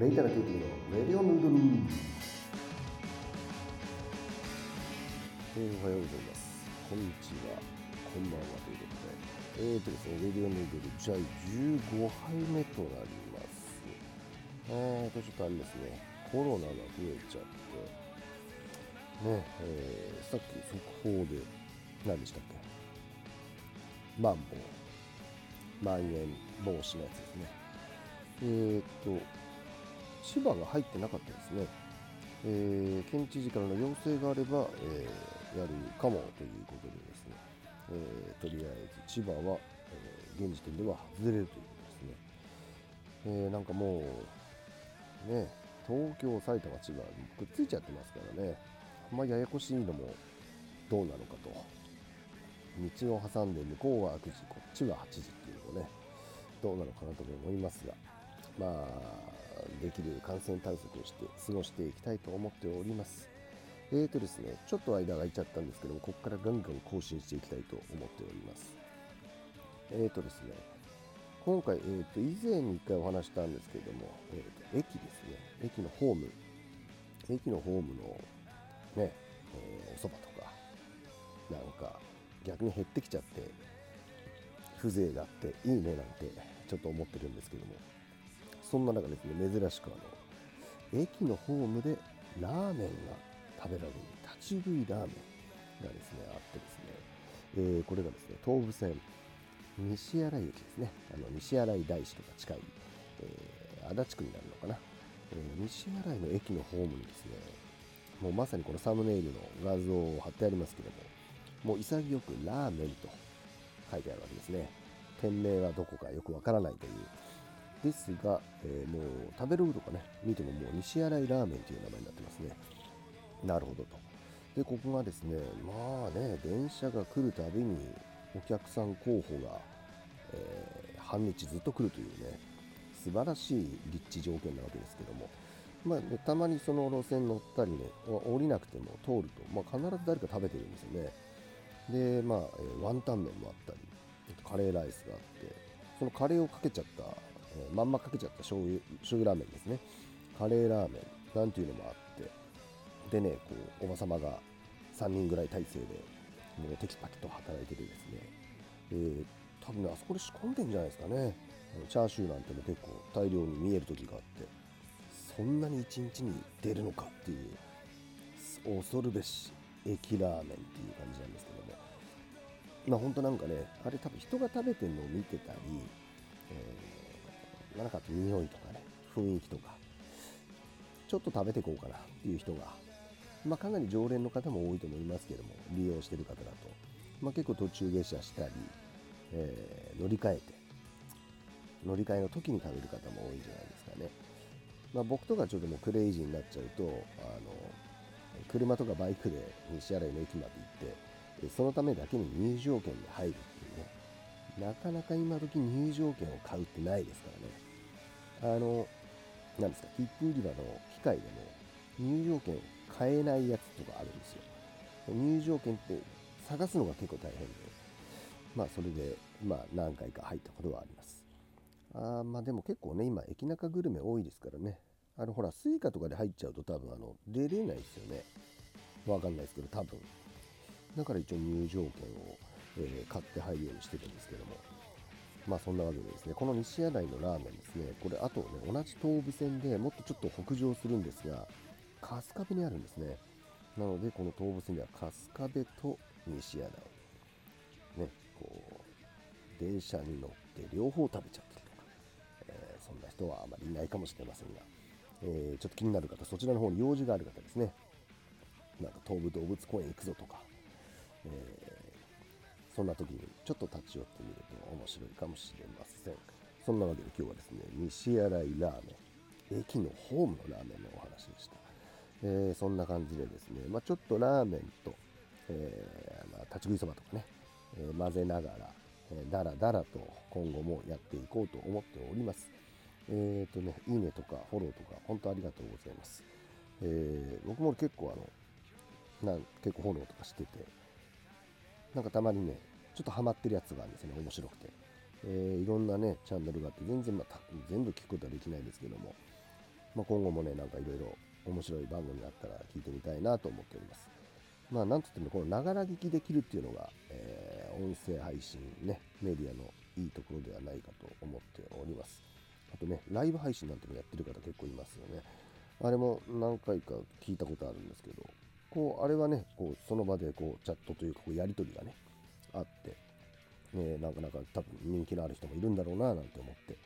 レイタラ KT のレディオヌードル、えー、おはようございますこんにちはこんばんはということでえーとですねレディオヌードルじゃあ15杯目となりますえーとちょっとあれですねコロナが増えちゃってねえー、さっき速報で何でしたっけ？マンボウまん延防止のやつですね。えー、っと千葉が入ってなかったですね、えー、県知事からの要請があれば、えー、やるかもということでですね、えー、とりあえず千葉は、え現時点では外れるということですね、えなんかもうね東京埼玉千葉くっついちゃってますからね。あんまややこしいのもどうなのかと。道を挟んで向こうは9時こっちは8時っていうのねどうなのかなと思いますが。まあできる感染対策をして過ごしていきたいと思っております。えーとですねちょっと間が空いちゃったんですけどもここからガンガン更新していきたいと思っております。えーとですね今回、えー、と以前に1回お話したんですけども、えー、と駅ですね。駅のホーム。駅のホームのね、えー、おそばとかなんか逆に減ってきちゃって風情があっていいねなんてちょっと思ってるんですけども。そんな中ですね珍しくあの駅のホームでラーメンが食べられる立ち食いラーメンがですねあってですね、えー、これがですね東武線西新井駅ですねあの西新井大師とか近い、えー、足立区になるのかな、えー、西新井の駅のホームにですねもうまさにこのサムネイルの画像を貼ってありますけどももう潔くラーメンと書いてあるわけですね。店名はどこかよくわからないという。ですが、えー、もう食べログとかね、見てももう西新井ラーメンという名前になってますね。なるほどと。で、ここがですね、まあね、電車が来るたびにお客さん候補が、えー、半日ずっと来るというね、素晴らしい立地条件なわけですけども、まあね、たまにその路線乗ったりね、降りなくても通ると、まあ、必ず誰か食べてるんですよね。でまあ、えー、ワンタン麺もあったりカレーライスがあってそのカレーをかけちゃった、えー、まんまかけちゃった醤油醤油ラーメンですね。カレーラーメンなんていうのもあって。でねこうおばさまが3人ぐらい体制でもうテキパキと働いててですね、えー、多分ねあそこで仕込んでんじゃないですかね。チャーシューなんても結構大量に見える時があって。そんなに1日に出るのかっていう恐るべし駅ラーメンっていう感じなんですけども。まあ本当なんかねあれ多分人が食べてるのを見てたり、えー、なんか匂いとかね雰囲気とかちょっと食べていこうかなっていう人が、まあ、かなり常連の方も多いと思いますけども利用してる方だと、まあ、結構途中下車したり、えー、乗り換えて乗り換えの時に食べる方も多いんじゃないですかね、まあ、僕とかちょっともうクレイジーになっちゃうとあの車とかバイクで西新井の駅まで行ってそのためだけに入場券で入るっていうね。なかなか今時入場券を買うってないですからね。あの何ですか切符売り場の機械でも入場券を買えないやつとかあるんですよ。入場券って探すのが結構大変で。まあそれでまあ何回か入ったことはあります。あまあでも結構ね今駅中グルメ多いですからね。あのほら suica とかで入っちゃうと多分あの出れないですよね。わかんないですけど多分。だから一応入場券を、えー、買って入るようにしてるんですけども。まあそんなわけでですねこの西新井のラーメンですねこれあとね同じ東武線でもっとちょっと北上するんですが春日部にあるんですねなのでこの東武線では春日部と西新井ねこう電車に乗って両方食べちゃったりとか、えー、そんな人はあまりいないかもしれませんがえー、ちょっと気になる方、そちらの方に用事がある方ですね。なんか東武動物公園行くぞとか、え、そんな時にちょっと立ち寄ってみると面白いかもしれません。そんなわけで今日はですね、西新井ラーメン、駅のホームのラーメンのお話でした。えー、そんな感じでですね、まあ、ちょっとラーメンと、えー、まあ、立ち食いそばとかね、えー、混ぜながら、えー、だらだらと今後もやっていこうと思っております。えっ、ー、とね、いいねとかフォローとか、本当ありがとうございます。えー、僕も結構あの、なん結構フォローとかしてて、なんかたまにね、ちょっとハマってるやつがあるんですよね、面白くて。えー、いろんなね、チャンネルがあって、全然、まあ、全部聞くことはできないですけども、まあ、今後もねなんかいろいろ面白い番組があったら聞いてみたいなと思っております。まあなんといってもこのながら聞きできるっていうのが、えー、音声配信ねメディアのいいところではないかと思っております。あとねライブ配信なんてのやってる方結構いますよね。あれも何回か聞いたことあるんですけどこうあれはねこうその場でこうチャットというかこうやり取りがねあって、え、なかなか多分人気のある人もいるんだろうななんて思って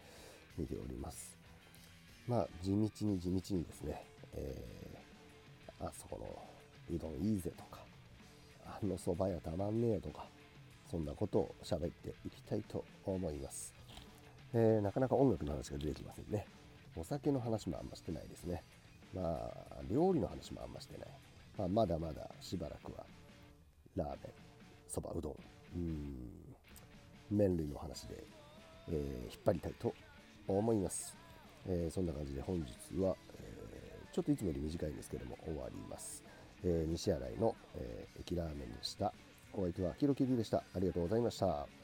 見ております。まあ地道に地道にですね、えー、あそこのうどんいいぜとかあのそば屋たまんねえとかそんなことを喋っていきたいと思います、えー、なかなか音楽の話が出てきませんね。お酒の話もあんましてないですね。まあ料理の話もあんましてない、まあ、まだまだしばらくはラーメンそばうどん。うん。麺類の話で、えー、引っ張りたいと思います。えー、そんな感じで本日は、えー、ちょっといつもより短いんですけども終わります、え、西新井の、え駅ラーメンでした。お相手はひろきりでした。ありがとうございました。